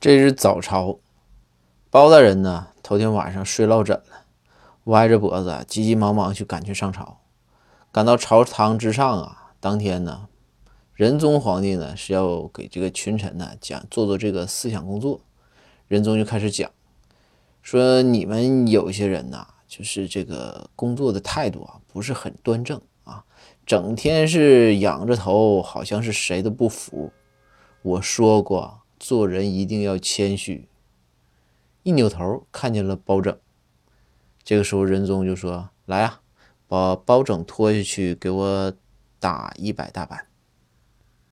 这日早朝，包大人呢，头天晚上睡落枕了，歪着脖子，急急忙忙去赶去上朝。赶到朝堂之上啊，当天呢，仁宗皇帝呢是要给这个群臣呢讲做做这个思想工作。仁宗就开始讲，说你们有些人呐，就是这个工作的态度啊，不是很端正啊，整天是仰着头，好像是谁都不服。我说过，做人一定要谦虚。一扭头看见了包拯，这个时候仁宗就说：“来啊，把包拯拖下去，给我打一百大板。”